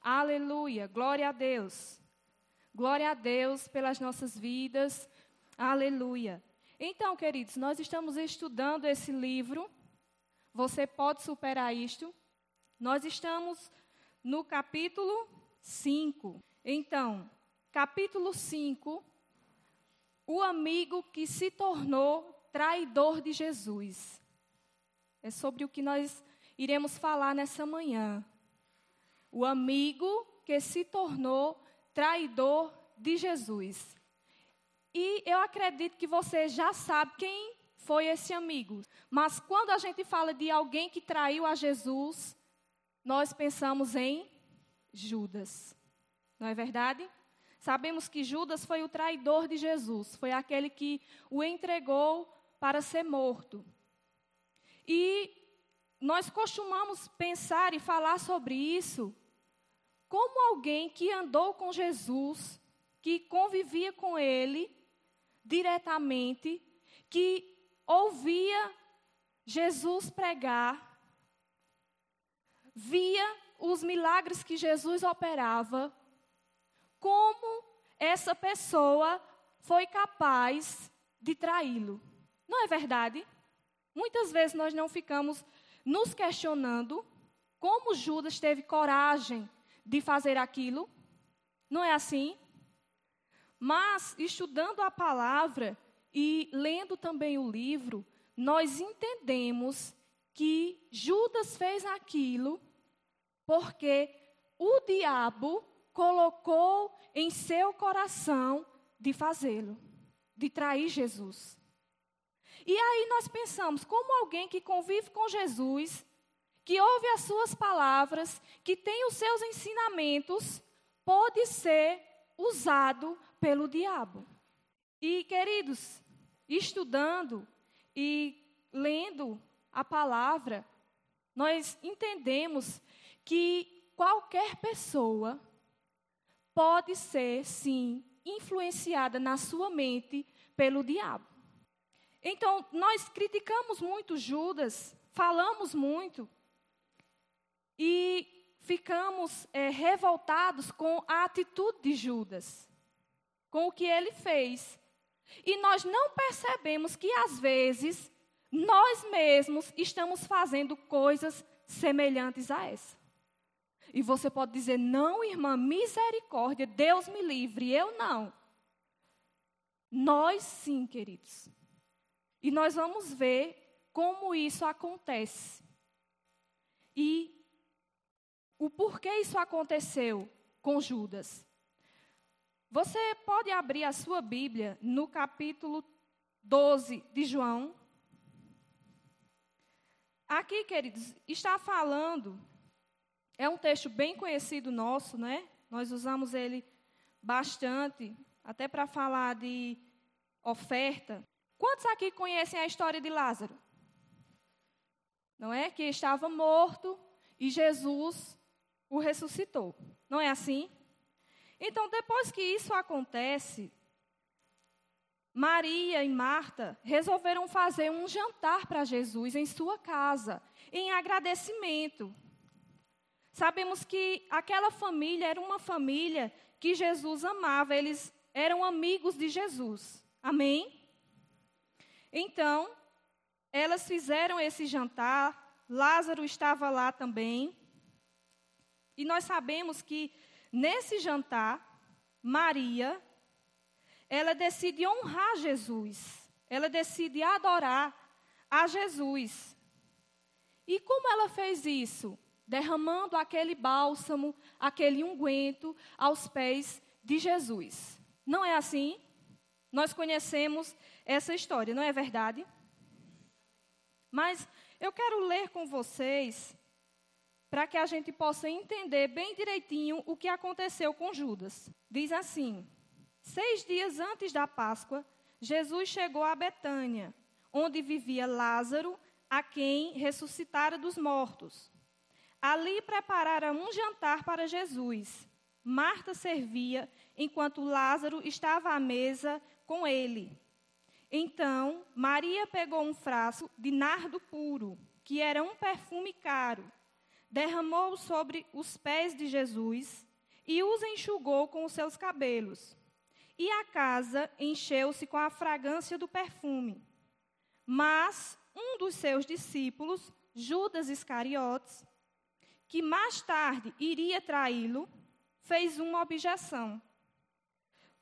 Aleluia. Glória a Deus. Glória a Deus pelas nossas vidas. Aleluia. Então, queridos, nós estamos estudando esse livro. Você pode superar isto. Nós estamos no capítulo 5. Então, capítulo 5, o amigo que se tornou traidor de Jesus. É sobre o que nós iremos falar nessa manhã. O amigo que se tornou traidor de Jesus. E eu acredito que você já sabe quem foi esse amigo. Mas quando a gente fala de alguém que traiu a Jesus, nós pensamos em Judas. Não é verdade? Sabemos que Judas foi o traidor de Jesus, foi aquele que o entregou para ser morto. E nós costumamos pensar e falar sobre isso como alguém que andou com Jesus, que convivia com ele diretamente, que ouvia Jesus pregar, via os milagres que Jesus operava, como essa pessoa foi capaz de traí-lo. Não é verdade? Muitas vezes nós não ficamos nos questionando como Judas teve coragem de fazer aquilo. Não é assim? Mas, estudando a palavra e lendo também o livro, nós entendemos que Judas fez aquilo porque o diabo colocou em seu coração de fazê-lo, de trair Jesus. E aí nós pensamos, como alguém que convive com Jesus, que ouve as suas palavras, que tem os seus ensinamentos, pode ser usado pelo diabo. E, queridos, estudando e lendo a palavra, nós entendemos que qualquer pessoa pode ser, sim, influenciada na sua mente pelo diabo. Então, nós criticamos muito Judas, falamos muito e ficamos é, revoltados com a atitude de Judas, com o que ele fez. E nós não percebemos que, às vezes, nós mesmos estamos fazendo coisas semelhantes a essa. E você pode dizer: não, irmã, misericórdia, Deus me livre, eu não. Nós sim, queridos. E nós vamos ver como isso acontece. E o porquê isso aconteceu com Judas. Você pode abrir a sua Bíblia no capítulo 12 de João. Aqui, queridos, está falando é um texto bem conhecido nosso, né? Nós usamos ele bastante, até para falar de oferta. Quantos aqui conhecem a história de Lázaro? Não é? Que estava morto e Jesus o ressuscitou. Não é assim? Então, depois que isso acontece, Maria e Marta resolveram fazer um jantar para Jesus em sua casa, em agradecimento. Sabemos que aquela família era uma família que Jesus amava, eles eram amigos de Jesus. Amém? Então, elas fizeram esse jantar, Lázaro estava lá também. E nós sabemos que nesse jantar, Maria, ela decide honrar Jesus, ela decide adorar a Jesus. E como ela fez isso? derramando aquele bálsamo, aquele unguento aos pés de Jesus. Não é assim? Nós conhecemos essa história, não é verdade? Mas eu quero ler com vocês para que a gente possa entender bem direitinho o que aconteceu com Judas. Diz assim: Seis dias antes da Páscoa, Jesus chegou a Betânia, onde vivia Lázaro, a quem ressuscitara dos mortos. Ali prepararam um jantar para Jesus. Marta servia, enquanto Lázaro estava à mesa com ele. Então, Maria pegou um frasco de nardo puro, que era um perfume caro. Derramou sobre os pés de Jesus e os enxugou com os seus cabelos. E a casa encheu-se com a fragrância do perfume. Mas um dos seus discípulos, Judas Iscariotes, que mais tarde iria traí-lo, fez uma objeção.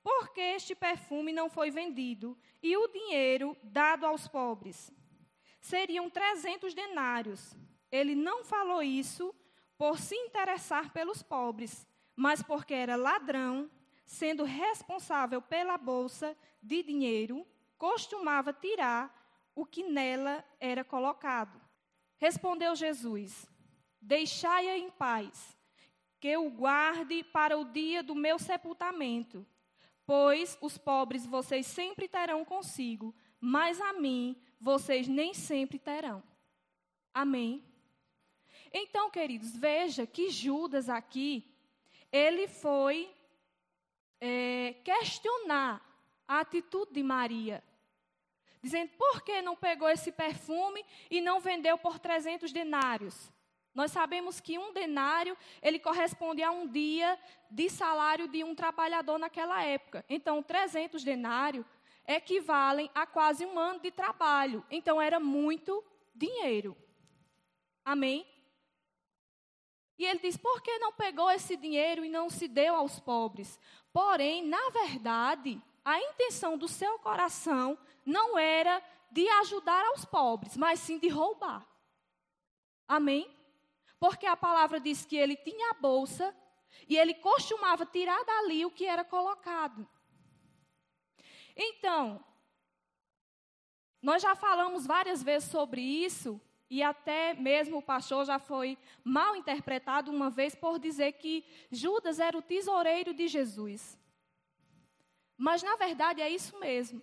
Por que este perfume não foi vendido e o dinheiro dado aos pobres? Seriam trezentos denários. Ele não falou isso por se interessar pelos pobres, mas porque era ladrão, sendo responsável pela bolsa de dinheiro, costumava tirar o que nela era colocado. Respondeu Jesus: Deixai-a em paz, que o guarde para o dia do meu sepultamento. Pois os pobres vocês sempre terão consigo, mas a mim vocês nem sempre terão. Amém. Então, queridos, veja que Judas aqui, ele foi é, questionar a atitude de Maria. Dizendo, por que não pegou esse perfume e não vendeu por 300 denários? Nós sabemos que um denário, ele corresponde a um dia de salário de um trabalhador naquela época. Então, 300 denários equivalem a quase um ano de trabalho. Então, era muito dinheiro. Amém? E ele diz: por que não pegou esse dinheiro e não se deu aos pobres? Porém, na verdade, a intenção do seu coração não era de ajudar aos pobres, mas sim de roubar. Amém? Porque a palavra diz que ele tinha a bolsa e ele costumava tirar dali o que era colocado. Então, nós já falamos várias vezes sobre isso, e até mesmo o pastor já foi mal interpretado uma vez por dizer que Judas era o tesoureiro de Jesus. Mas na verdade é isso mesmo.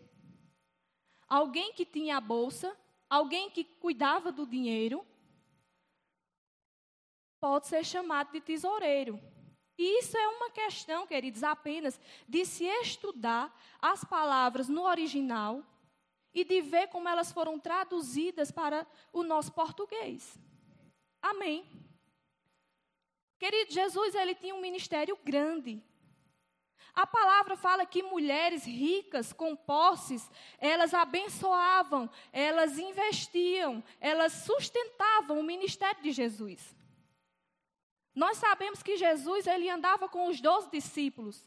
Alguém que tinha a bolsa, alguém que cuidava do dinheiro, pode ser chamado de tesoureiro. E isso é uma questão, queridos, apenas de se estudar as palavras no original e de ver como elas foram traduzidas para o nosso português. Amém. Querido, Jesus ele tinha um ministério grande. A palavra fala que mulheres ricas com posses, elas abençoavam, elas investiam, elas sustentavam o ministério de Jesus. Nós sabemos que Jesus ele andava com os doze discípulos.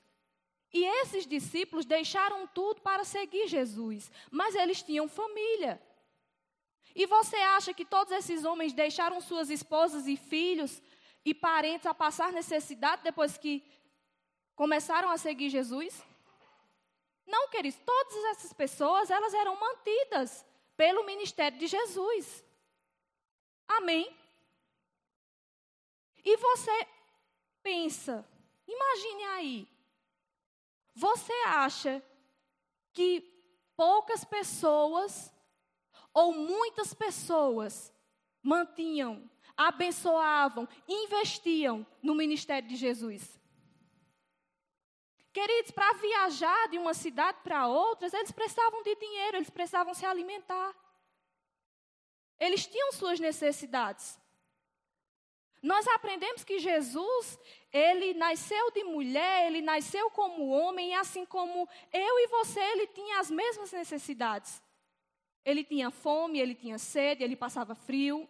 E esses discípulos deixaram tudo para seguir Jesus, mas eles tinham família. E você acha que todos esses homens deixaram suas esposas e filhos e parentes a passar necessidade depois que começaram a seguir Jesus? Não, queridos, todas essas pessoas, elas eram mantidas pelo ministério de Jesus. Amém? E você pensa, imagine aí, você acha que poucas pessoas ou muitas pessoas mantinham, abençoavam, investiam no ministério de Jesus? Queridos, para viajar de uma cidade para outra, eles precisavam de dinheiro, eles precisavam se alimentar. Eles tinham suas necessidades. Nós aprendemos que Jesus, ele nasceu de mulher, ele nasceu como homem, assim como eu e você, ele tinha as mesmas necessidades. Ele tinha fome, ele tinha sede, ele passava frio,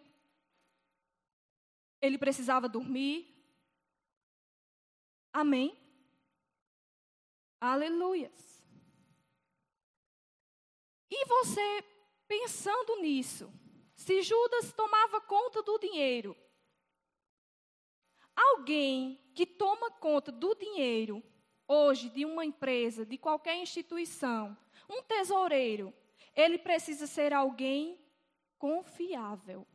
ele precisava dormir. Amém? Aleluias. E você, pensando nisso, se Judas tomava conta do dinheiro, Alguém que toma conta do dinheiro, hoje, de uma empresa, de qualquer instituição, um tesoureiro, ele precisa ser alguém confiável.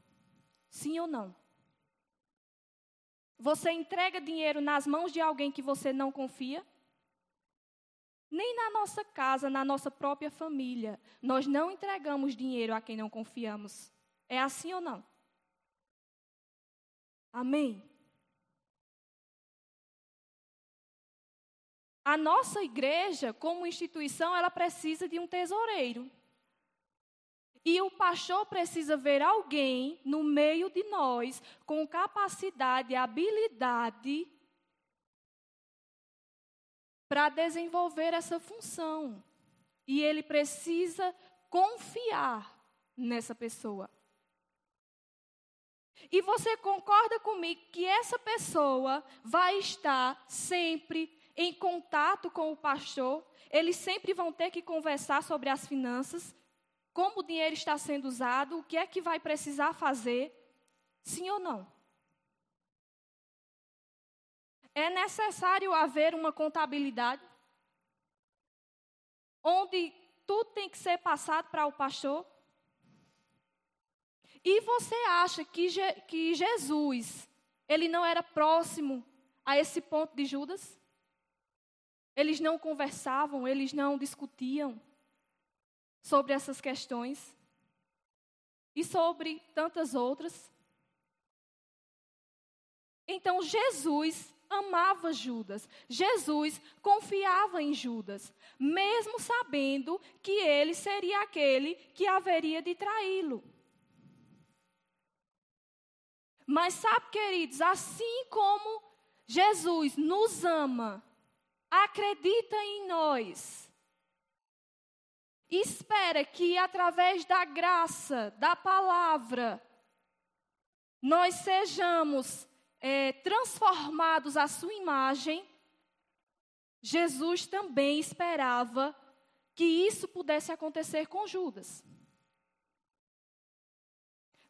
Sim ou não? Você entrega dinheiro nas mãos de alguém que você não confia? Nem na nossa casa, na nossa própria família, nós não entregamos dinheiro a quem não confiamos. É assim ou não? Amém? A nossa igreja, como instituição, ela precisa de um tesoureiro. E o pastor precisa ver alguém no meio de nós com capacidade e habilidade para desenvolver essa função. E ele precisa confiar nessa pessoa. E você concorda comigo que essa pessoa vai estar sempre em contato com o pastor? Eles sempre vão ter que conversar sobre as finanças, como o dinheiro está sendo usado, o que é que vai precisar fazer, sim ou não? É necessário haver uma contabilidade onde tudo tem que ser passado para o pastor? E você acha que, Je que Jesus, ele não era próximo a esse ponto de Judas? Eles não conversavam, eles não discutiam sobre essas questões e sobre tantas outras. Então Jesus amava Judas. Jesus confiava em Judas, mesmo sabendo que ele seria aquele que haveria de traí-lo. Mas sabe, queridos, assim como Jesus nos ama, acredita em nós, espera que através da graça, da palavra, nós sejamos é, transformados à sua imagem, Jesus também esperava que isso pudesse acontecer com Judas.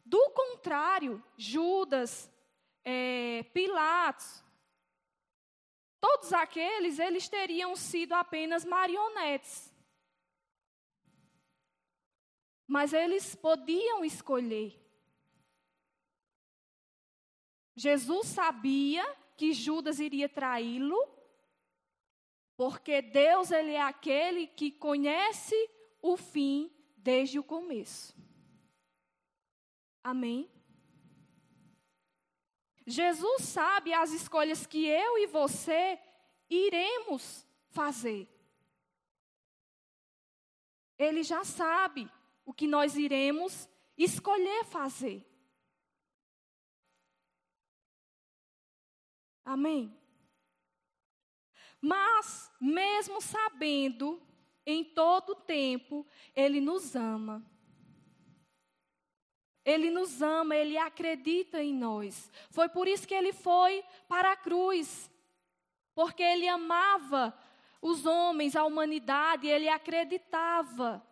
Do contrário, Judas, é, Pilatos, todos aqueles, eles teriam sido apenas marionetes. Mas eles podiam escolher. Jesus sabia que Judas iria traí-lo, porque Deus ele é aquele que conhece o fim desde o começo. Amém? Jesus sabe as escolhas que eu e você iremos fazer. Ele já sabe o que nós iremos escolher fazer. Amém? Mas, mesmo sabendo, em todo tempo, Ele nos ama. Ele nos ama, ele acredita em nós. Foi por isso que ele foi para a cruz. Porque ele amava os homens, a humanidade, ele acreditava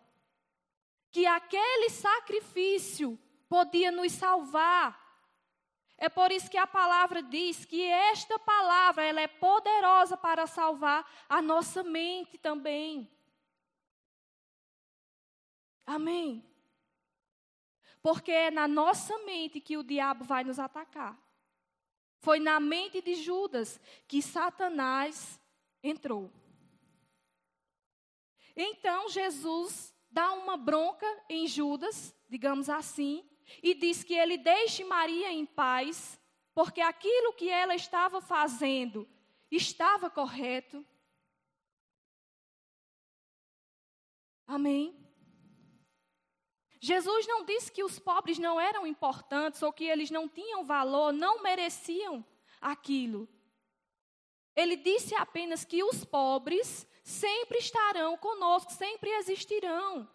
que aquele sacrifício podia nos salvar. É por isso que a palavra diz que esta palavra ela é poderosa para salvar a nossa mente também. Amém porque é na nossa mente que o diabo vai nos atacar. Foi na mente de Judas que Satanás entrou. Então Jesus dá uma bronca em Judas, digamos assim, e diz que ele deixe Maria em paz, porque aquilo que ela estava fazendo estava correto. Amém? Jesus não disse que os pobres não eram importantes ou que eles não tinham valor, não mereciam aquilo. Ele disse apenas que os pobres sempre estarão conosco, sempre existirão.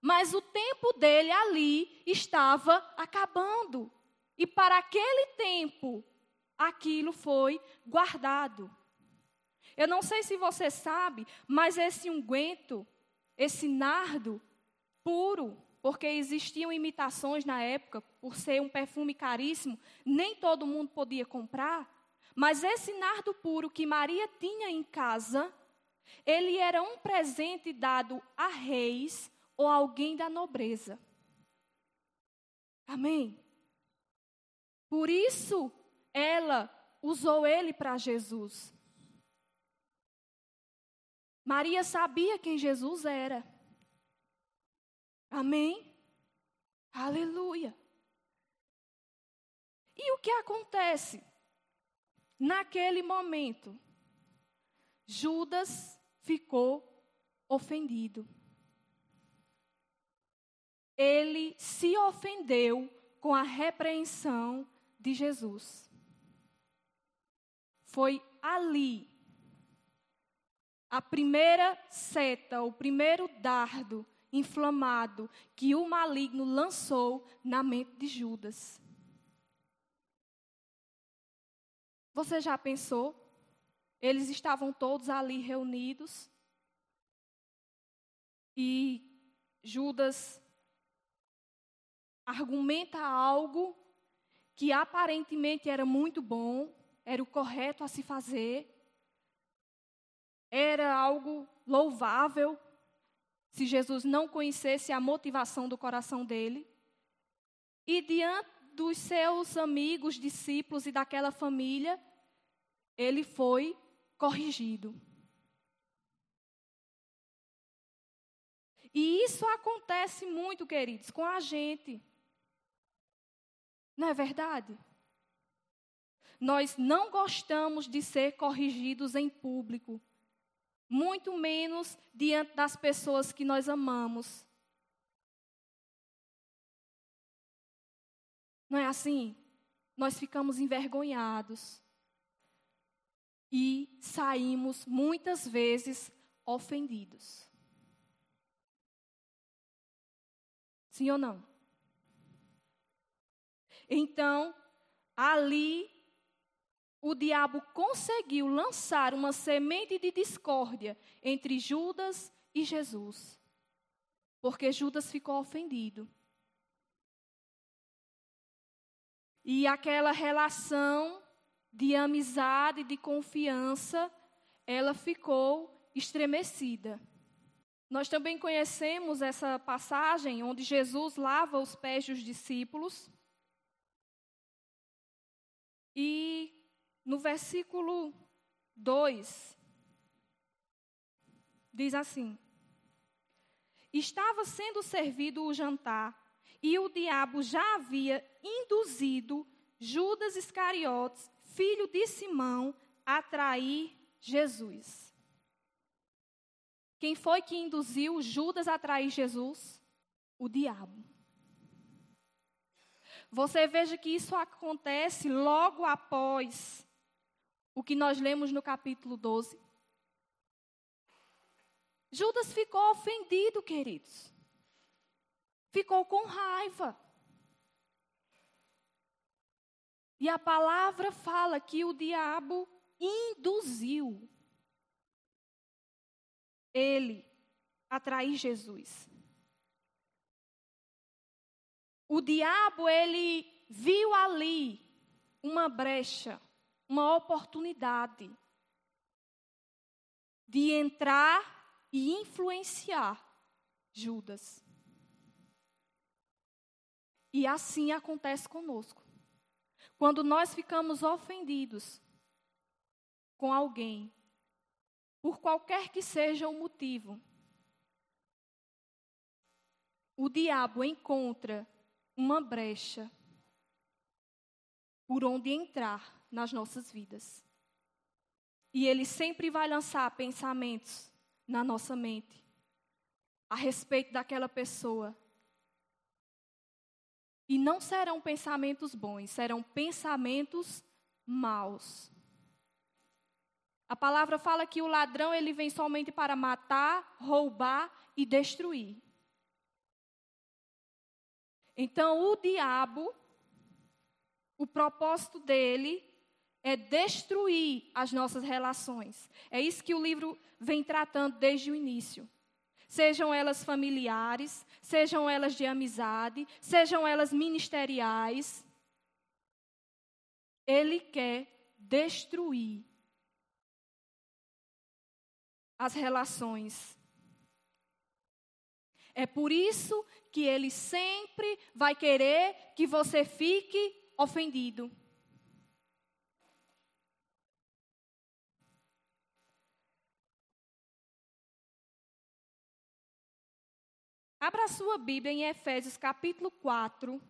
Mas o tempo dele ali estava acabando. E para aquele tempo, aquilo foi guardado. Eu não sei se você sabe, mas esse unguento, esse nardo puro, porque existiam imitações na época, por ser um perfume caríssimo, nem todo mundo podia comprar. Mas esse nardo puro que Maria tinha em casa, ele era um presente dado a reis ou alguém da nobreza. Amém? Por isso, ela usou ele para Jesus. Maria sabia quem Jesus era. Amém? Aleluia. E o que acontece? Naquele momento, Judas ficou ofendido. ele se ofendeu com a repreensão de Jesus. Foi ali a primeira seta, o primeiro dardo inflamado que o maligno lançou na mente de Judas. Você já pensou? Eles estavam todos ali reunidos e Judas argumenta algo que aparentemente era muito bom, era o correto a se fazer, era algo louvável, se Jesus não conhecesse a motivação do coração dele. E diante dos seus amigos, discípulos e daquela família, ele foi corrigido. E isso acontece muito, queridos, com a gente. Não é verdade? Nós não gostamos de ser corrigidos em público, muito menos diante das pessoas que nós amamos. Não é assim? Nós ficamos envergonhados e saímos muitas vezes ofendidos. Sim ou não? Então, ali, o diabo conseguiu lançar uma semente de discórdia entre Judas e Jesus. Porque Judas ficou ofendido. E aquela relação de amizade, de confiança, ela ficou estremecida. Nós também conhecemos essa passagem onde Jesus lava os pés dos discípulos e no versículo 2, diz assim: Estava sendo servido o jantar, e o diabo já havia induzido Judas Iscariotes, filho de Simão, a trair Jesus. Quem foi que induziu Judas a trair Jesus? O diabo. Você veja que isso acontece logo após o que nós lemos no capítulo 12. Judas ficou ofendido, queridos. Ficou com raiva. E a palavra fala que o diabo induziu ele a trair Jesus. O diabo, ele viu ali uma brecha, uma oportunidade de entrar e influenciar Judas. E assim acontece conosco. Quando nós ficamos ofendidos com alguém, por qualquer que seja o motivo, o diabo encontra uma brecha por onde entrar nas nossas vidas. E ele sempre vai lançar pensamentos na nossa mente a respeito daquela pessoa. E não serão pensamentos bons, serão pensamentos maus. A palavra fala que o ladrão ele vem somente para matar, roubar e destruir. Então, o diabo, o propósito dele é destruir as nossas relações. É isso que o livro vem tratando desde o início. Sejam elas familiares, sejam elas de amizade, sejam elas ministeriais. Ele quer destruir as relações. É por isso que ele sempre vai querer que você fique ofendido. Abra a sua Bíblia em Efésios capítulo 4,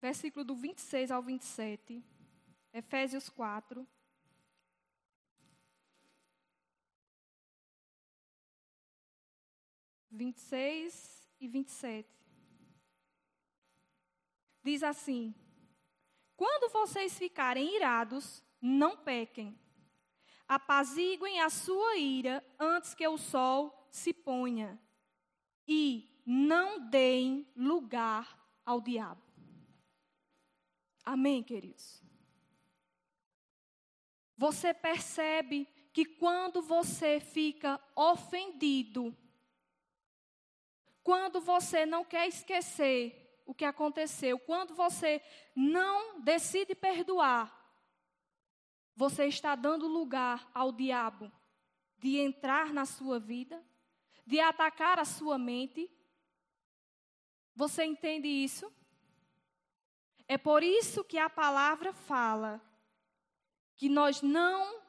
versículo do 26 ao 27. Efésios 4. 26 e 27. Diz assim: Quando vocês ficarem irados, não pequem. Apaziguem a sua ira antes que o sol se ponha. E não deem lugar ao diabo. Amém, queridos? Você percebe que quando você fica ofendido, quando você não quer esquecer o que aconteceu, quando você não decide perdoar, você está dando lugar ao diabo de entrar na sua vida, de atacar a sua mente. Você entende isso? É por isso que a palavra fala que nós não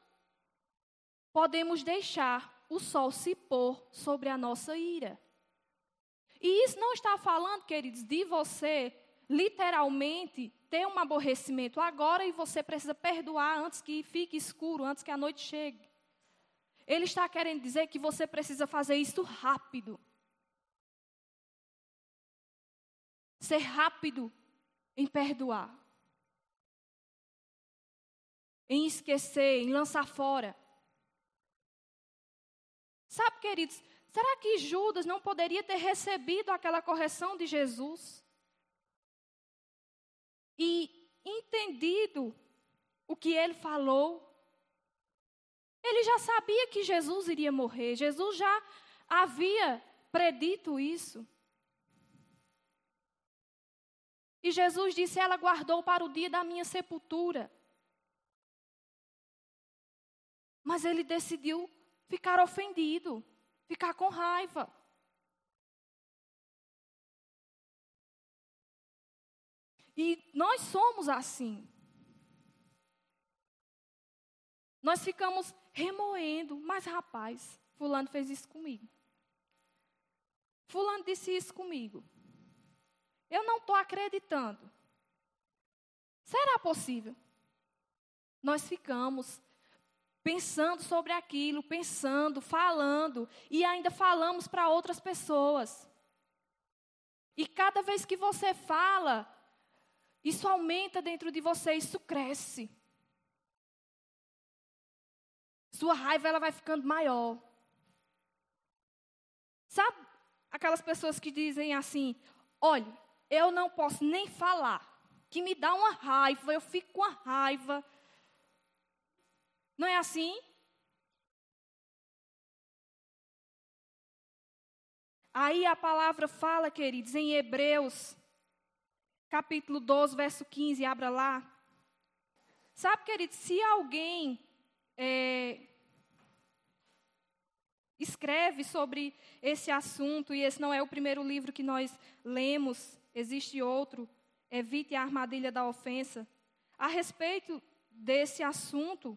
podemos deixar o sol se pôr sobre a nossa ira. E isso não está falando, queridos, de você literalmente ter um aborrecimento agora e você precisa perdoar antes que fique escuro, antes que a noite chegue. Ele está querendo dizer que você precisa fazer isso rápido. Ser rápido em perdoar. Em esquecer, em lançar fora. Sabe, queridos, será que Judas não poderia ter recebido aquela correção de Jesus? E entendido o que ele falou? Ele já sabia que Jesus iria morrer, Jesus já havia predito isso. E Jesus disse: Ela guardou para o dia da minha sepultura. Mas ele decidiu ficar ofendido, ficar com raiva. E nós somos assim. Nós ficamos remoendo, mas rapaz, Fulano fez isso comigo. Fulano disse isso comigo. Eu não estou acreditando. Será possível? Nós ficamos pensando sobre aquilo, pensando, falando, e ainda falamos para outras pessoas. E cada vez que você fala, isso aumenta dentro de você, isso cresce. Sua raiva ela vai ficando maior. Sabe aquelas pessoas que dizem assim: "Olha, eu não posso nem falar, que me dá uma raiva, eu fico com a raiva". Não é assim? Aí a palavra fala, queridos, em Hebreus, capítulo 12, verso 15, abra lá. Sabe, queridos, se alguém é, escreve sobre esse assunto, e esse não é o primeiro livro que nós lemos, existe outro, Evite a Armadilha da Ofensa, a respeito desse assunto,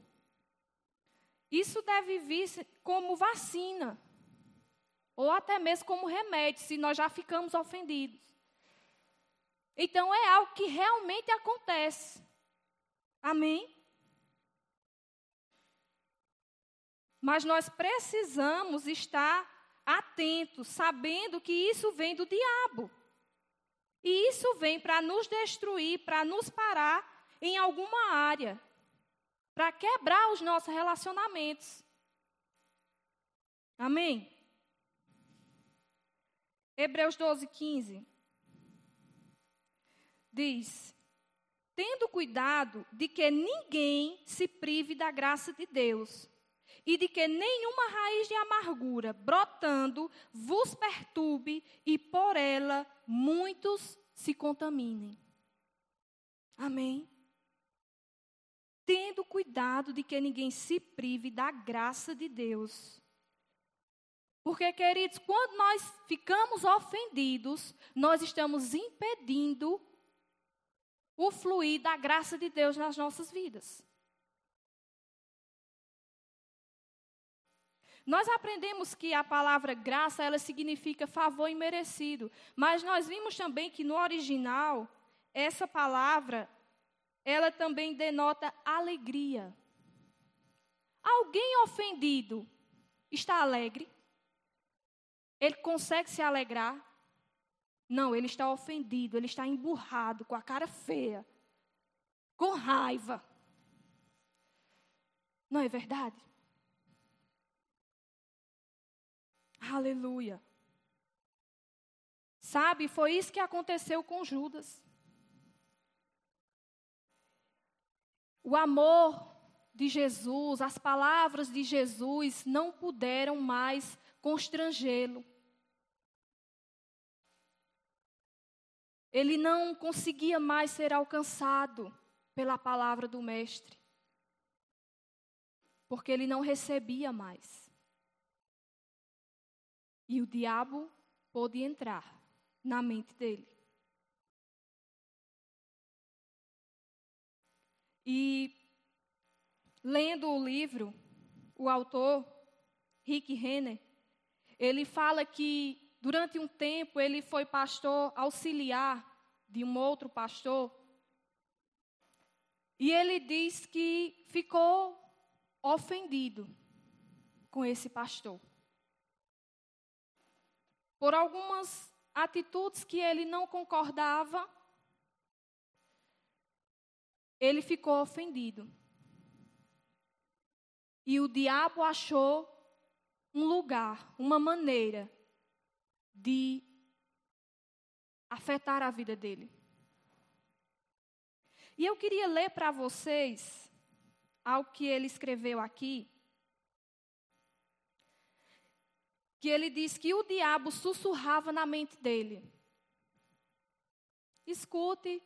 isso deve vir como vacina, ou até mesmo como remédio, se nós já ficamos ofendidos. Então é algo que realmente acontece. Amém? Mas nós precisamos estar atentos, sabendo que isso vem do diabo. E isso vem para nos destruir, para nos parar em alguma área para quebrar os nossos relacionamentos. Amém? Hebreus 12, 15 diz: Tendo cuidado de que ninguém se prive da graça de Deus, e de que nenhuma raiz de amargura brotando vos perturbe e por ela muitos se contaminem. Amém? tendo cuidado de que ninguém se prive da graça de Deus. Porque, queridos, quando nós ficamos ofendidos, nós estamos impedindo o fluir da graça de Deus nas nossas vidas. Nós aprendemos que a palavra graça, ela significa favor imerecido, mas nós vimos também que no original, essa palavra, ela também denota alegria. Alguém ofendido está alegre? ele consegue se alegrar? Não, ele está ofendido, ele está emburrado, com a cara feia, com raiva. Não é verdade? Aleluia. Sabe, foi isso que aconteceu com Judas. O amor de Jesus, as palavras de Jesus não puderam mais constrangê-lo. Ele não conseguia mais ser alcançado pela palavra do Mestre, porque ele não recebia mais. E o diabo pôde entrar na mente dele. E lendo o livro, o autor, Rick Renner, ele fala que durante um tempo ele foi pastor auxiliar de um outro pastor. E ele diz que ficou ofendido com esse pastor. Por algumas atitudes que ele não concordava, ele ficou ofendido. E o diabo achou um lugar, uma maneira de afetar a vida dele. E eu queria ler para vocês algo que ele escreveu aqui. Que ele diz que o diabo sussurrava na mente dele. Escute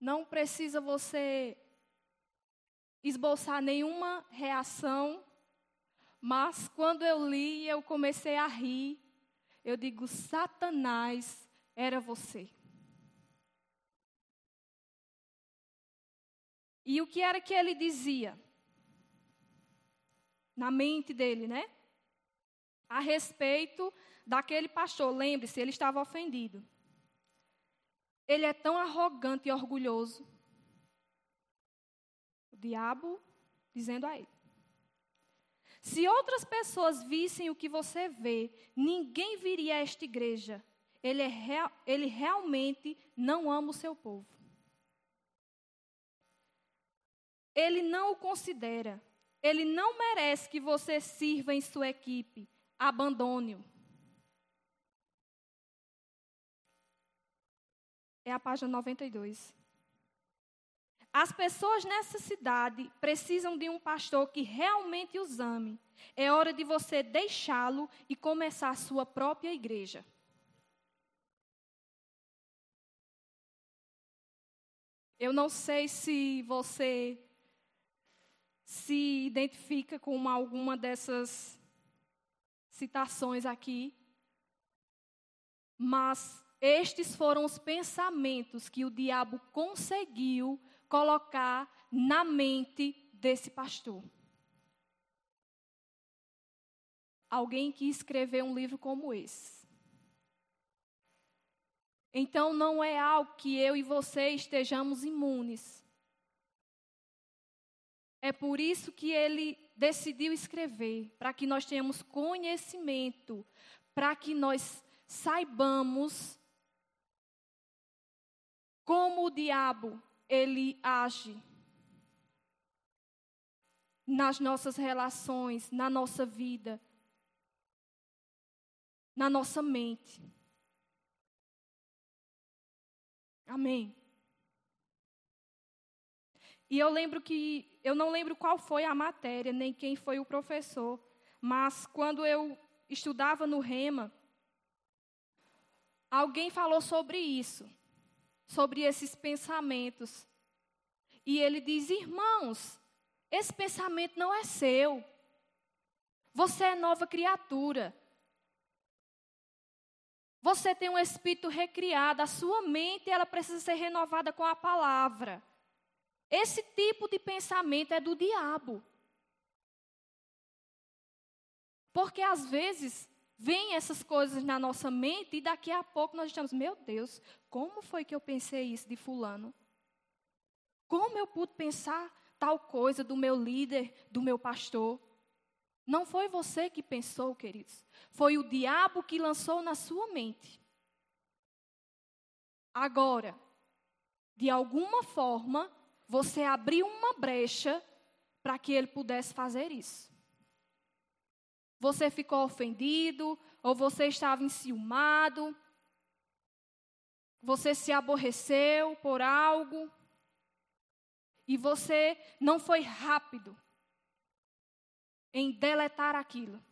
não precisa você esboçar nenhuma reação, mas quando eu li, eu comecei a rir. Eu digo: Satanás era você. E o que era que ele dizia? Na mente dele, né? A respeito daquele pastor. Lembre-se, ele estava ofendido. Ele é tão arrogante e orgulhoso. O diabo dizendo a ele: Se outras pessoas vissem o que você vê, ninguém viria a esta igreja. Ele, é real, ele realmente não ama o seu povo. Ele não o considera. Ele não merece que você sirva em sua equipe. Abandone-o. É a página 92. As pessoas nessa cidade precisam de um pastor que realmente os ame. É hora de você deixá-lo e começar a sua própria igreja. Eu não sei se você se identifica com alguma dessas citações aqui, mas estes foram os pensamentos que o diabo conseguiu colocar na mente desse pastor. Alguém que escreveu um livro como esse. Então não é algo que eu e você estejamos imunes. É por isso que ele decidiu escrever, para que nós tenhamos conhecimento, para que nós saibamos como o diabo ele age nas nossas relações, na nossa vida, na nossa mente. Amém. E eu lembro que, eu não lembro qual foi a matéria, nem quem foi o professor, mas quando eu estudava no Rema, alguém falou sobre isso sobre esses pensamentos. E ele diz: irmãos, esse pensamento não é seu. Você é nova criatura. Você tem um espírito recriado, a sua mente ela precisa ser renovada com a palavra. Esse tipo de pensamento é do diabo. Porque às vezes vêm essas coisas na nossa mente e daqui a pouco nós estamos, meu Deus, como foi que eu pensei isso de fulano? Como eu pude pensar tal coisa do meu líder, do meu pastor? Não foi você que pensou, queridos. Foi o diabo que lançou na sua mente. Agora, de alguma forma, você abriu uma brecha para que ele pudesse fazer isso. Você ficou ofendido, ou você estava enciumado, você se aborreceu por algo, e você não foi rápido em deletar aquilo.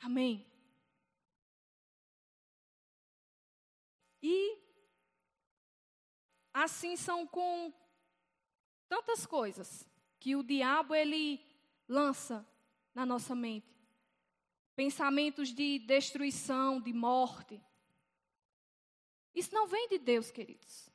Amém. E assim são com tantas coisas que o diabo ele lança na nossa mente. Pensamentos de destruição, de morte. Isso não vem de Deus, queridos.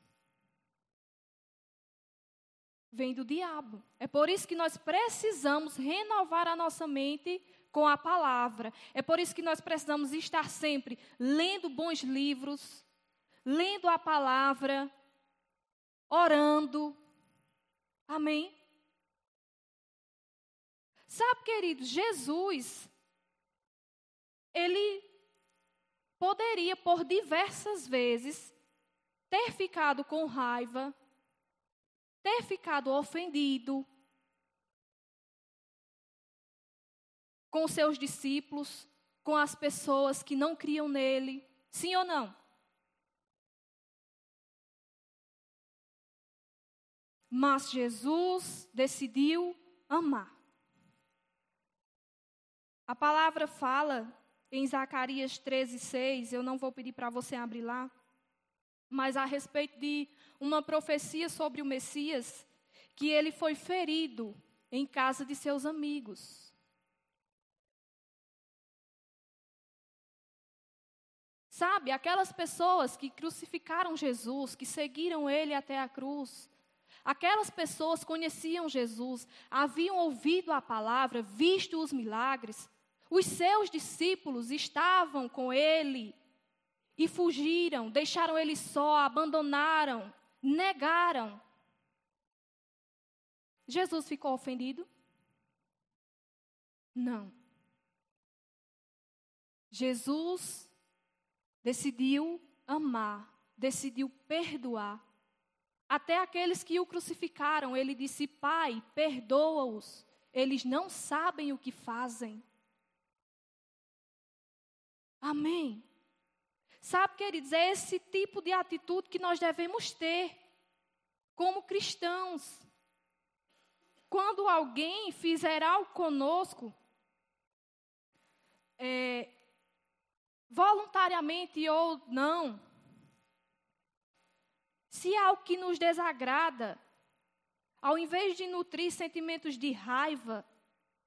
Vem do diabo. É por isso que nós precisamos renovar a nossa mente com a palavra. É por isso que nós precisamos estar sempre lendo bons livros, lendo a palavra, orando. Amém? Sabe, queridos, Jesus, ele poderia por diversas vezes ter ficado com raiva, ter ficado ofendido com seus discípulos, com as pessoas que não criam nele. Sim ou não? Mas Jesus decidiu amar. A palavra fala em Zacarias 13, 6, eu não vou pedir para você abrir lá, mas a respeito de uma profecia sobre o Messias, que ele foi ferido em casa de seus amigos. Sabe, aquelas pessoas que crucificaram Jesus, que seguiram ele até a cruz, Aquelas pessoas conheciam Jesus, haviam ouvido a palavra, visto os milagres. Os seus discípulos estavam com ele e fugiram, deixaram ele só, abandonaram, negaram. Jesus ficou ofendido? Não. Jesus decidiu amar, decidiu perdoar até aqueles que o crucificaram, ele disse: Pai, perdoa-os, eles não sabem o que fazem. Amém. Sabe, queridos, é esse tipo de atitude que nós devemos ter como cristãos. Quando alguém fizer algo conosco, é, voluntariamente ou não, se há algo que nos desagrada, ao invés de nutrir sentimentos de raiva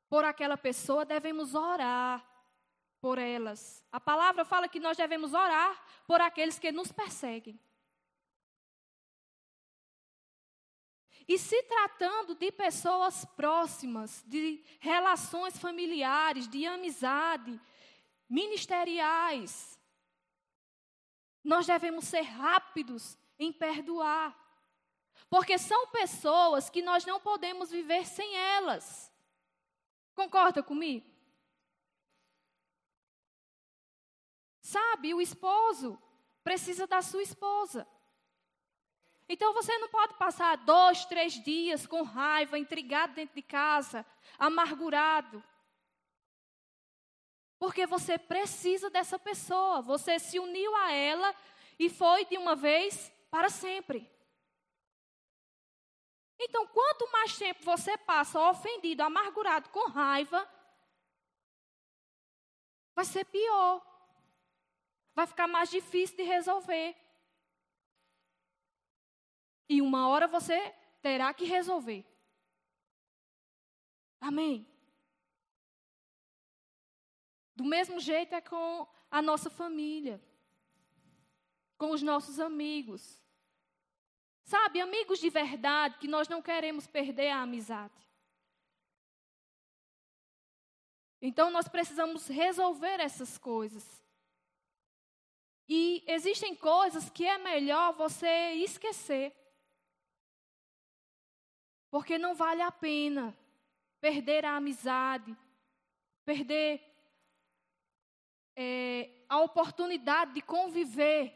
por aquela pessoa, devemos orar por elas. A palavra fala que nós devemos orar por aqueles que nos perseguem. E se tratando de pessoas próximas, de relações familiares, de amizade, ministeriais, nós devemos ser rápidos em perdoar. Porque são pessoas que nós não podemos viver sem elas. Concorda comigo? Sabe, o esposo precisa da sua esposa. Então você não pode passar dois, três dias com raiva, intrigado dentro de casa, amargurado. Porque você precisa dessa pessoa. Você se uniu a ela e foi de uma vez para sempre. Então, quanto mais tempo você passa ofendido, amargurado, com raiva, vai ser pior. Vai ficar mais difícil de resolver. E uma hora você terá que resolver. Amém? Do mesmo jeito é com a nossa família, com os nossos amigos. Sabe, amigos de verdade, que nós não queremos perder a amizade. Então nós precisamos resolver essas coisas. E existem coisas que é melhor você esquecer. Porque não vale a pena perder a amizade, perder é, a oportunidade de conviver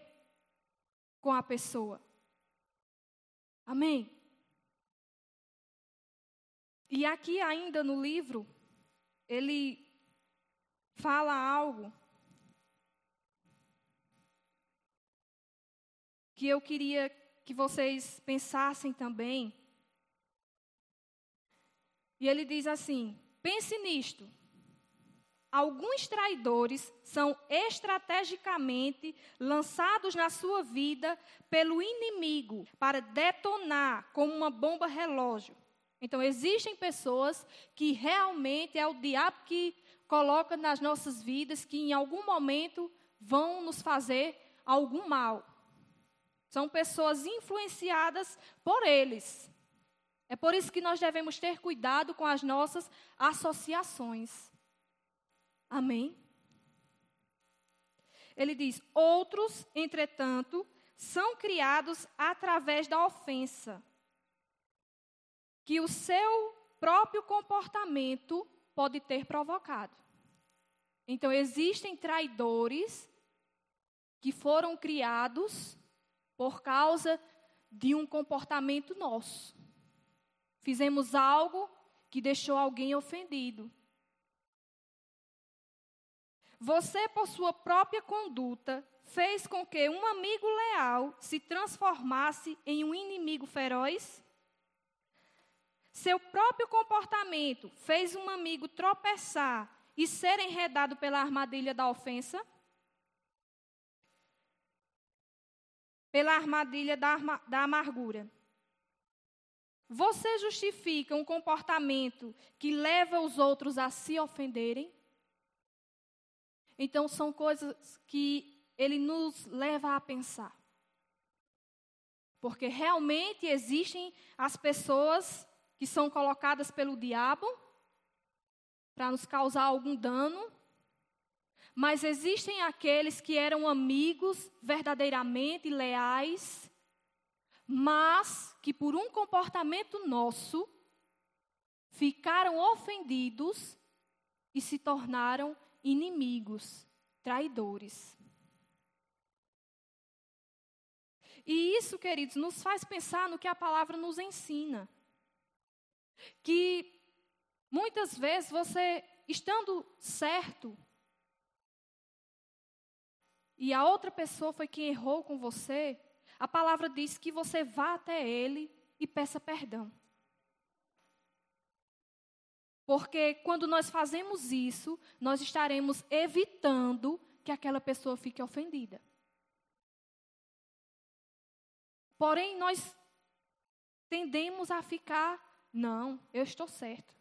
com a pessoa. Amém? E aqui ainda no livro, ele fala algo que eu queria que vocês pensassem também. E ele diz assim: pense nisto. Alguns traidores são estrategicamente lançados na sua vida pelo inimigo para detonar como uma bomba relógio. Então, existem pessoas que realmente é o diabo que coloca nas nossas vidas que em algum momento vão nos fazer algum mal. São pessoas influenciadas por eles. É por isso que nós devemos ter cuidado com as nossas associações. Amém? Ele diz: Outros, entretanto, são criados através da ofensa, que o seu próprio comportamento pode ter provocado. Então, existem traidores que foram criados por causa de um comportamento nosso. Fizemos algo que deixou alguém ofendido. Você, por sua própria conduta, fez com que um amigo leal se transformasse em um inimigo feroz? Seu próprio comportamento fez um amigo tropeçar e ser enredado pela armadilha da ofensa? Pela armadilha da, da amargura. Você justifica um comportamento que leva os outros a se ofenderem? Então, são coisas que ele nos leva a pensar. Porque realmente existem as pessoas que são colocadas pelo diabo para nos causar algum dano, mas existem aqueles que eram amigos verdadeiramente leais, mas que por um comportamento nosso ficaram ofendidos e se tornaram inimigos, traidores. E isso, queridos, nos faz pensar no que a palavra nos ensina. Que muitas vezes você, estando certo, e a outra pessoa foi quem errou com você, a palavra diz que você vá até ele e peça perdão. Porque quando nós fazemos isso, nós estaremos evitando que aquela pessoa fique ofendida. Porém, nós tendemos a ficar, não, eu estou certo.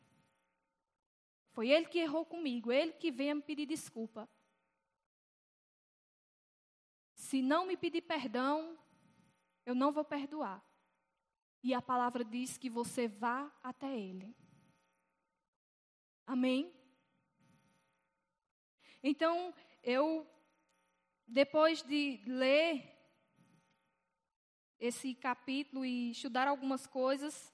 Foi ele que errou comigo, ele que veio me pedir desculpa. Se não me pedir perdão, eu não vou perdoar. E a palavra diz que você vá até ele. Amém? Então, eu, depois de ler esse capítulo e estudar algumas coisas,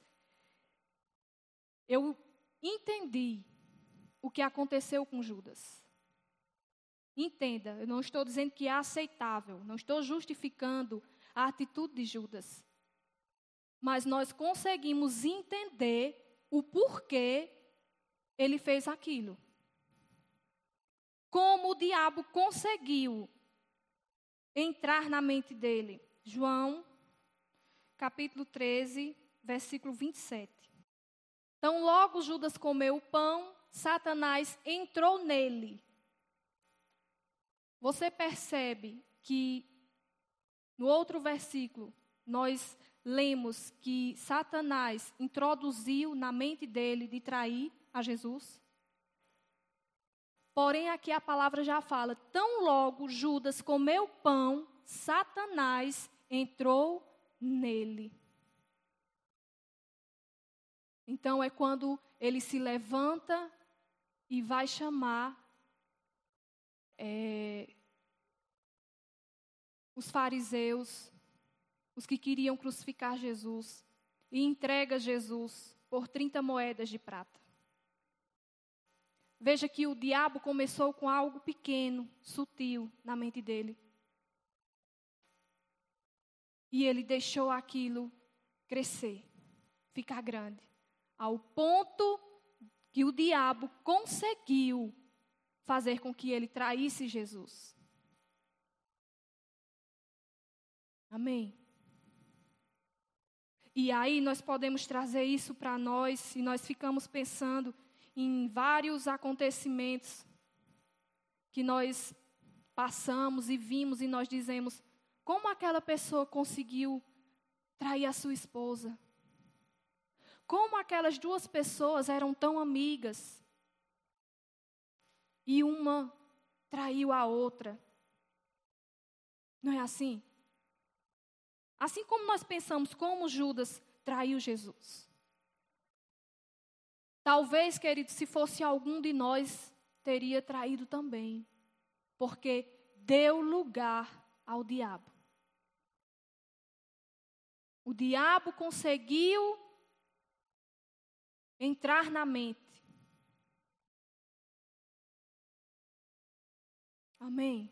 eu entendi o que aconteceu com Judas. Entenda, eu não estou dizendo que é aceitável, não estou justificando a atitude de Judas. Mas nós conseguimos entender o porquê ele fez aquilo. Como o diabo conseguiu entrar na mente dele? João, capítulo 13, versículo 27. Então, logo Judas comeu o pão, Satanás entrou nele. Você percebe que no outro versículo nós lemos que Satanás introduziu na mente dele de trair a Jesus? Porém, aqui a palavra já fala: tão logo Judas comeu pão, Satanás entrou nele. Então é quando ele se levanta e vai chamar é, os fariseus, os que queriam crucificar Jesus, e entrega Jesus por 30 moedas de prata. Veja que o diabo começou com algo pequeno, sutil na mente dele. E ele deixou aquilo crescer, ficar grande, ao ponto que o diabo conseguiu fazer com que ele traísse Jesus. Amém. E aí nós podemos trazer isso para nós e nós ficamos pensando em vários acontecimentos que nós passamos e vimos e nós dizemos: como aquela pessoa conseguiu trair a sua esposa? Como aquelas duas pessoas eram tão amigas e uma traiu a outra? Não é assim? Assim como nós pensamos como Judas traiu Jesus. Talvez, querido, se fosse algum de nós, teria traído também. Porque deu lugar ao diabo. O diabo conseguiu entrar na mente. Amém.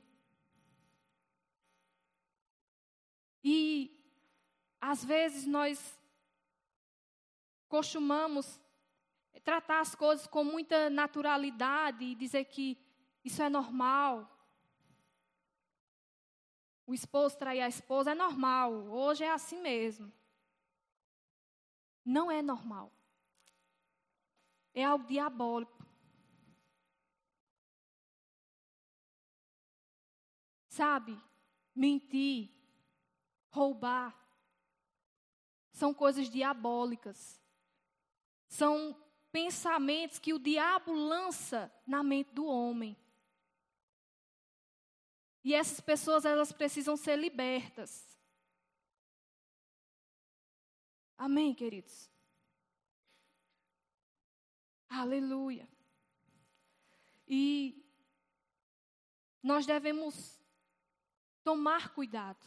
E às vezes nós costumamos tratar as coisas com muita naturalidade e dizer que isso é normal. O esposo trair a esposa é normal, hoje é assim mesmo. Não é normal. É algo diabólico. Sabe? Mentir, roubar, são coisas diabólicas. São pensamentos que o diabo lança na mente do homem. E essas pessoas, elas precisam ser libertas. Amém, queridos? Aleluia. E nós devemos tomar cuidado.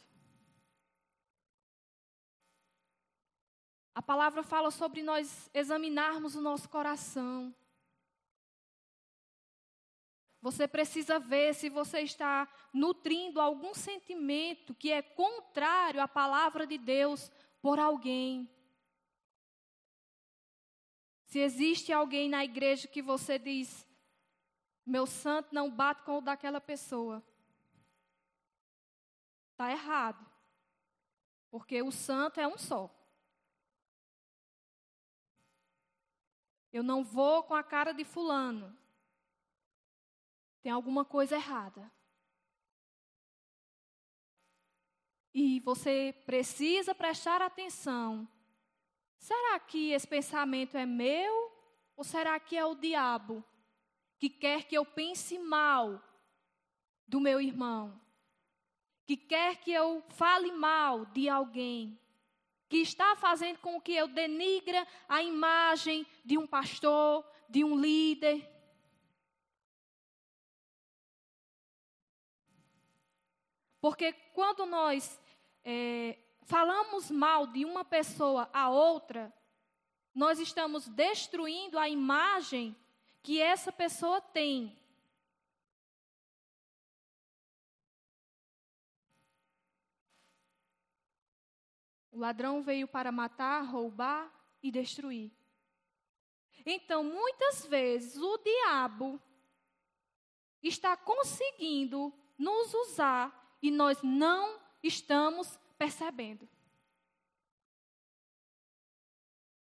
A palavra fala sobre nós examinarmos o nosso coração. Você precisa ver se você está nutrindo algum sentimento que é contrário à palavra de Deus por alguém. Se existe alguém na igreja que você diz, meu santo não bate com o daquela pessoa, está errado. Porque o santo é um só. Eu não vou com a cara de fulano. Tem alguma coisa errada. E você precisa prestar atenção. Será que esse pensamento é meu? Ou será que é o diabo que quer que eu pense mal do meu irmão? Que quer que eu fale mal de alguém? Que está fazendo com que eu denigra a imagem de um pastor, de um líder? Porque quando nós é, falamos mal de uma pessoa a outra, nós estamos destruindo a imagem que essa pessoa tem. O ladrão veio para matar, roubar e destruir. Então, muitas vezes, o diabo está conseguindo nos usar e nós não estamos percebendo.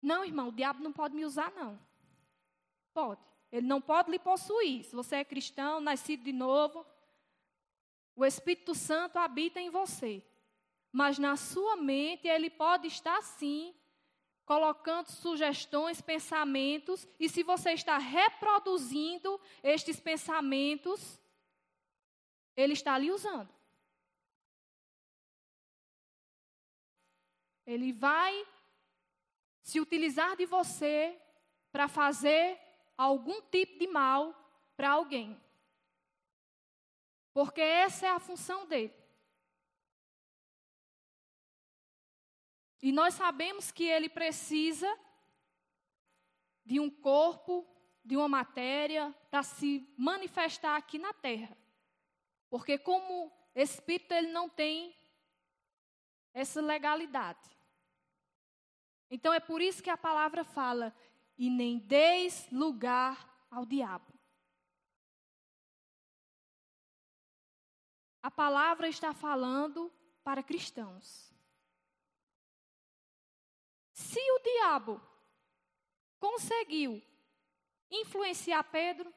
Não, irmão, o diabo não pode me usar, não. Pode. Ele não pode lhe possuir. Se você é cristão, nascido de novo, o Espírito Santo habita em você. Mas na sua mente ele pode estar sim colocando sugestões, pensamentos, e se você está reproduzindo estes pensamentos, ele está lhe usando. Ele vai se utilizar de você para fazer algum tipo de mal para alguém. Porque essa é a função dele. E nós sabemos que ele precisa de um corpo de uma matéria para se manifestar aqui na terra. Porque como espírito ele não tem essa legalidade. Então é por isso que a palavra fala: e nem deis lugar ao diabo. A palavra está falando para cristãos. Se o diabo conseguiu influenciar Pedro,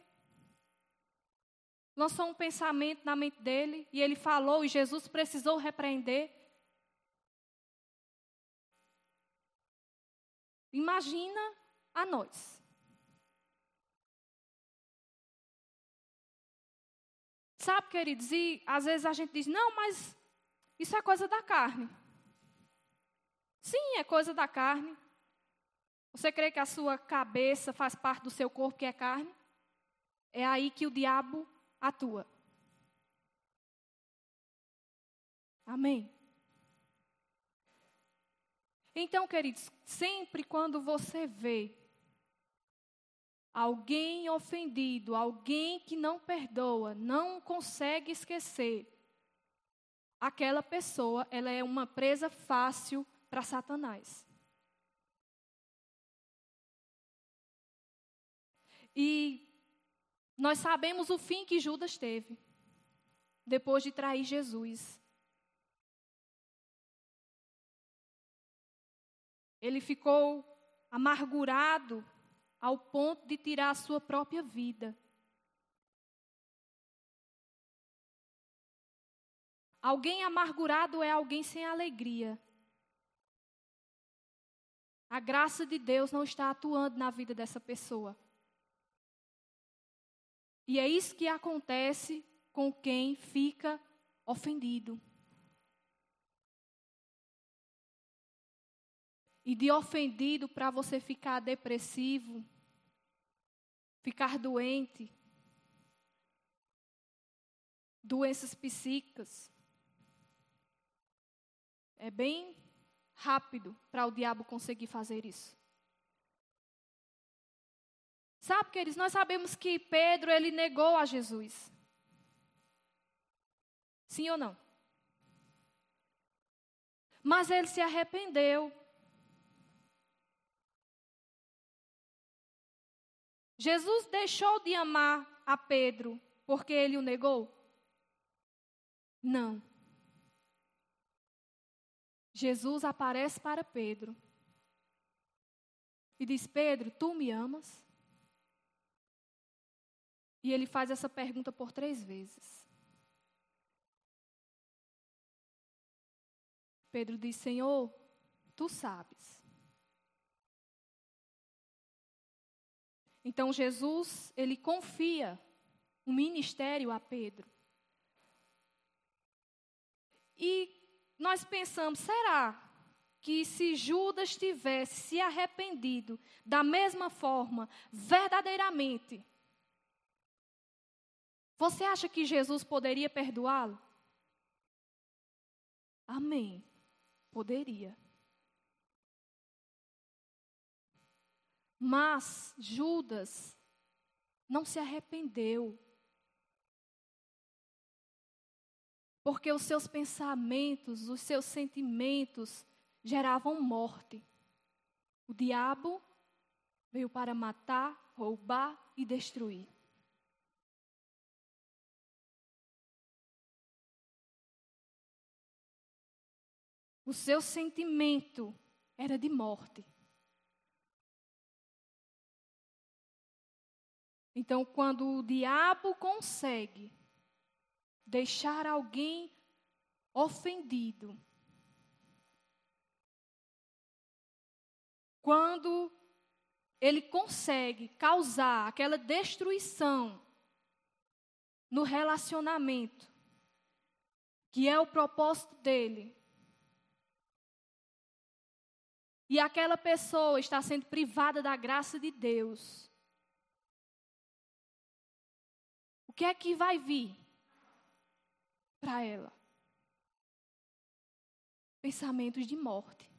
lançou um pensamento na mente dele e ele falou e Jesus precisou repreender. Imagina a nós. Sabe, queridos, e às vezes a gente diz: não, mas isso é coisa da carne. Sim, é coisa da carne. Você crê que a sua cabeça faz parte do seu corpo, que é carne? É aí que o diabo atua. Amém? Então, queridos, sempre quando você vê alguém ofendido, alguém que não perdoa, não consegue esquecer, aquela pessoa, ela é uma presa fácil para Satanás. E nós sabemos o fim que Judas teve depois de trair Jesus. Ele ficou amargurado ao ponto de tirar a sua própria vida. Alguém amargurado é alguém sem alegria. A graça de Deus não está atuando na vida dessa pessoa. E é isso que acontece com quem fica ofendido. E de ofendido para você ficar depressivo, ficar doente, doenças psíquicas. É bem rápido para o diabo conseguir fazer isso. Sabe, queridos, nós sabemos que Pedro, ele negou a Jesus. Sim ou não? Mas ele se arrependeu. Jesus deixou de amar a Pedro porque ele o negou? Não. Jesus aparece para Pedro e diz: Pedro, tu me amas? E ele faz essa pergunta por três vezes. Pedro diz: Senhor, tu sabes. Então Jesus, ele confia o ministério a Pedro. E nós pensamos, será que se Judas tivesse se arrependido da mesma forma, verdadeiramente, você acha que Jesus poderia perdoá-lo? Amém. Poderia. Mas Judas não se arrependeu. Porque os seus pensamentos, os seus sentimentos geravam morte. O diabo veio para matar, roubar e destruir. o seu sentimento era de morte. Então, quando o diabo consegue deixar alguém ofendido, quando ele consegue causar aquela destruição no relacionamento, que é o propósito dele, e aquela pessoa está sendo privada da graça de Deus, o que é que vai vir para ela. Pensamentos de morte.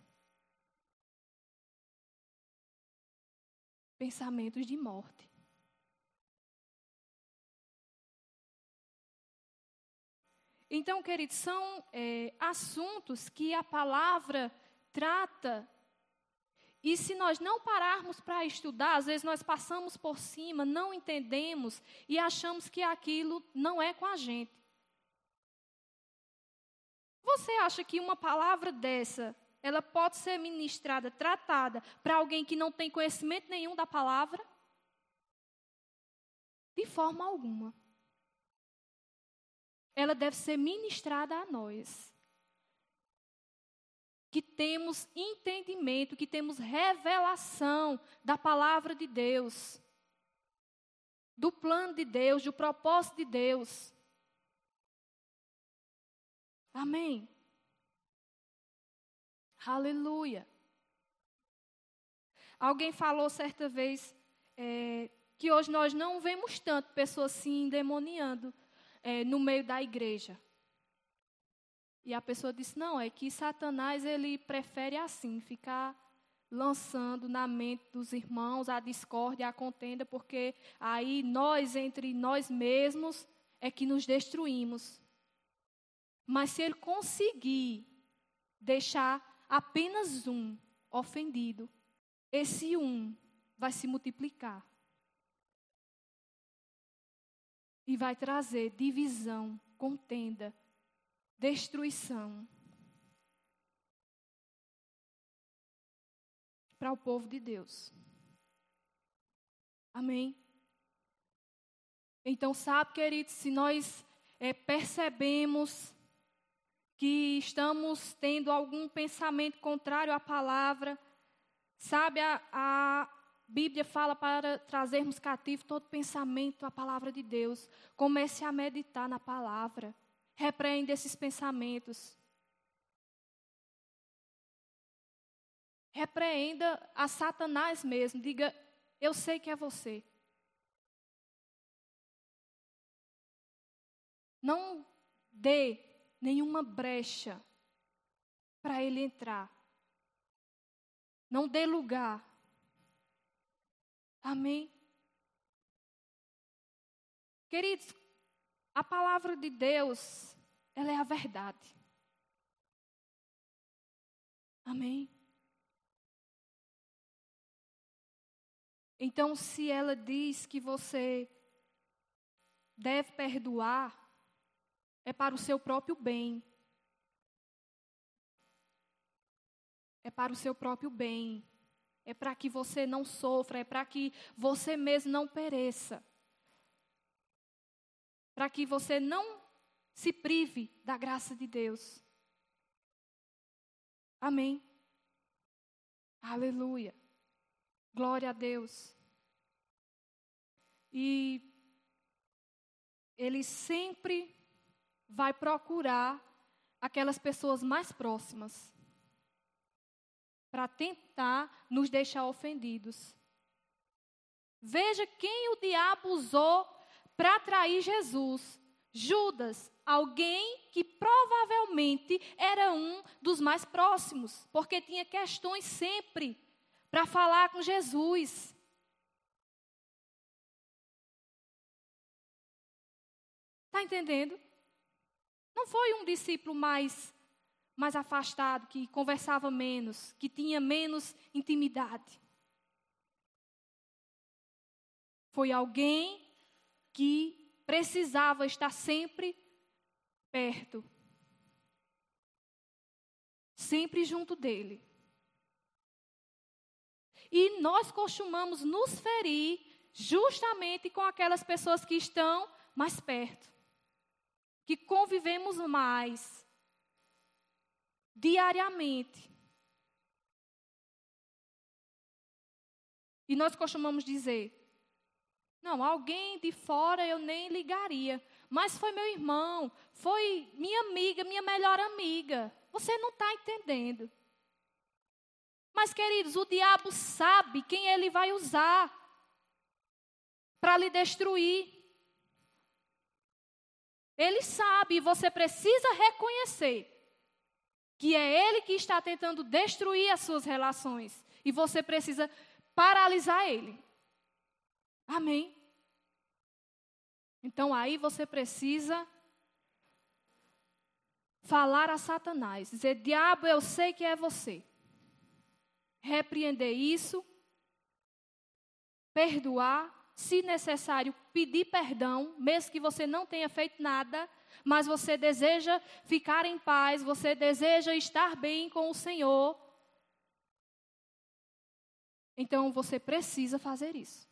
Pensamentos de morte. Então, queridos, são é, assuntos que a palavra trata. E se nós não pararmos para estudar, às vezes nós passamos por cima, não entendemos e achamos que aquilo não é com a gente. Você acha que uma palavra dessa, ela pode ser ministrada, tratada para alguém que não tem conhecimento nenhum da palavra? De forma alguma ela deve ser ministrada a nós. Que temos entendimento, que temos revelação da palavra de Deus, do plano de Deus, do propósito de Deus. Amém. Aleluia. Alguém falou certa vez é, que hoje nós não vemos tanto pessoas se endemoniando é, no meio da igreja. E a pessoa disse: não, é que Satanás ele prefere assim, ficar lançando na mente dos irmãos a discórdia, a contenda, porque aí nós, entre nós mesmos, é que nos destruímos. Mas se ele conseguir deixar apenas um ofendido, esse um vai se multiplicar. e vai trazer divisão, contenda, destruição para o povo de Deus. Amém? Então, sabe, queridos, se nós é, percebemos que estamos tendo algum pensamento contrário à palavra, sabe, a, a, Bíblia fala para trazermos cativo todo pensamento à palavra de Deus. Comece a meditar na palavra. Repreende esses pensamentos. Repreenda a Satanás mesmo. Diga: Eu sei que é você. Não dê nenhuma brecha para ele entrar. Não dê lugar. Amém? Queridos, a palavra de Deus, ela é a verdade. Amém? Então, se ela diz que você deve perdoar, é para o seu próprio bem. É para o seu próprio bem é para que você não sofra, é para que você mesmo não pereça. Para que você não se prive da graça de Deus. Amém. Aleluia. Glória a Deus. E ele sempre vai procurar aquelas pessoas mais próximas para tentar nos deixar ofendidos. Veja quem o diabo usou para atrair Jesus. Judas, alguém que provavelmente era um dos mais próximos, porque tinha questões sempre para falar com Jesus. Está entendendo? Não foi um discípulo mais mais afastado, que conversava menos, que tinha menos intimidade. Foi alguém que precisava estar sempre perto, sempre junto dele. E nós costumamos nos ferir justamente com aquelas pessoas que estão mais perto, que convivemos mais, diariamente. E nós costumamos dizer: não, alguém de fora eu nem ligaria, mas foi meu irmão, foi minha amiga, minha melhor amiga. Você não está entendendo. Mas, queridos, o diabo sabe quem ele vai usar para lhe destruir. Ele sabe, e você precisa reconhecer que é ele que está tentando destruir as suas relações e você precisa paralisar ele. Amém. Então aí você precisa falar a Satanás, dizer: Diabo, eu sei que é você. Repreender isso, perdoar, se necessário, pedir perdão, mesmo que você não tenha feito nada, mas você deseja ficar em paz, você deseja estar bem com o Senhor. Então você precisa fazer isso.